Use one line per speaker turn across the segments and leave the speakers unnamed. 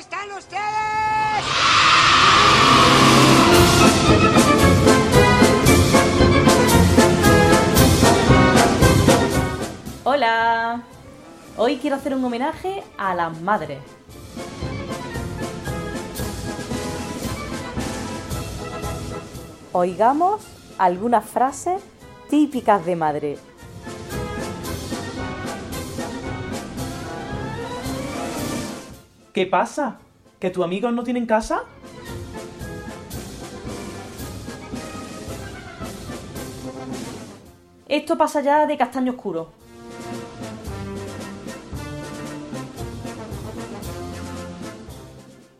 están ustedes?
Hola. Hoy quiero hacer un homenaje a las madres. Oigamos algunas frases típicas de madre.
¿Qué pasa? ¿Que tus amigos no tienen casa?
Esto pasa ya de castaño oscuro.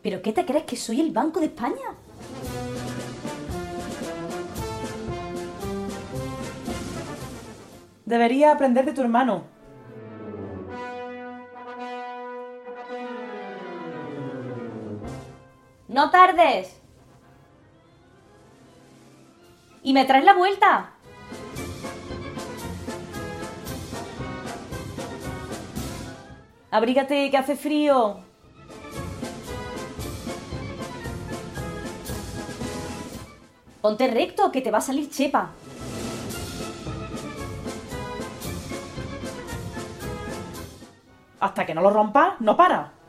¿Pero qué te crees que soy el Banco de España?
Debería aprender de tu hermano.
No tardes. ¿Y me traes la vuelta?
Abrígate que hace frío.
Ponte recto, que te va a salir chepa.
Hasta que no lo rompas, no para.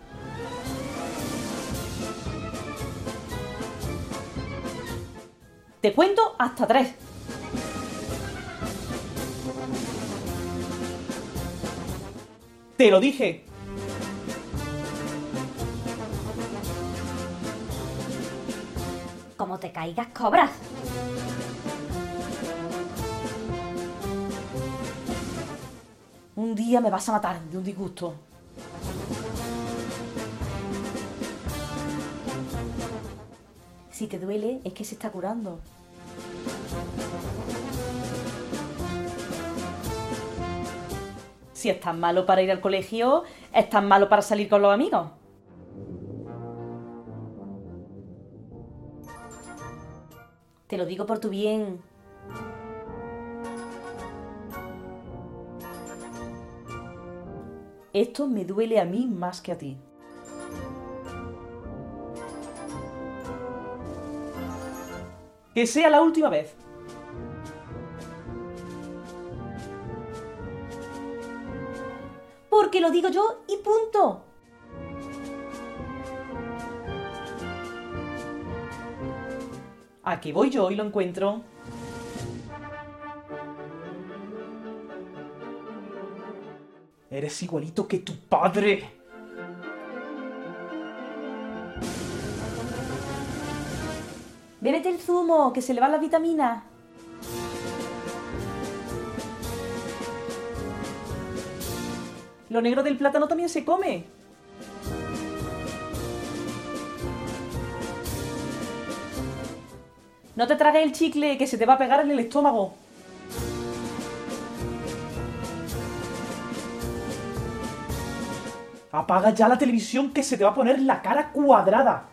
Te cuento hasta tres.
Te lo dije.
Como te caigas, cobras.
Un día me vas a matar de un disgusto. Si te duele, es que se está curando. Si es tan malo para ir al colegio, es tan malo para salir con los amigos. Te lo digo por tu bien. Esto me duele a mí más que a ti.
Que sea la última vez.
Porque lo digo yo y punto.
Aquí voy yo y lo encuentro. Eres igualito que tu padre.
Bébete el zumo, que se le van las vitaminas.
Lo negro del plátano también se come.
No te tragues el chicle, que se te va a pegar en el estómago.
Apaga ya la televisión que se te va a poner la cara cuadrada.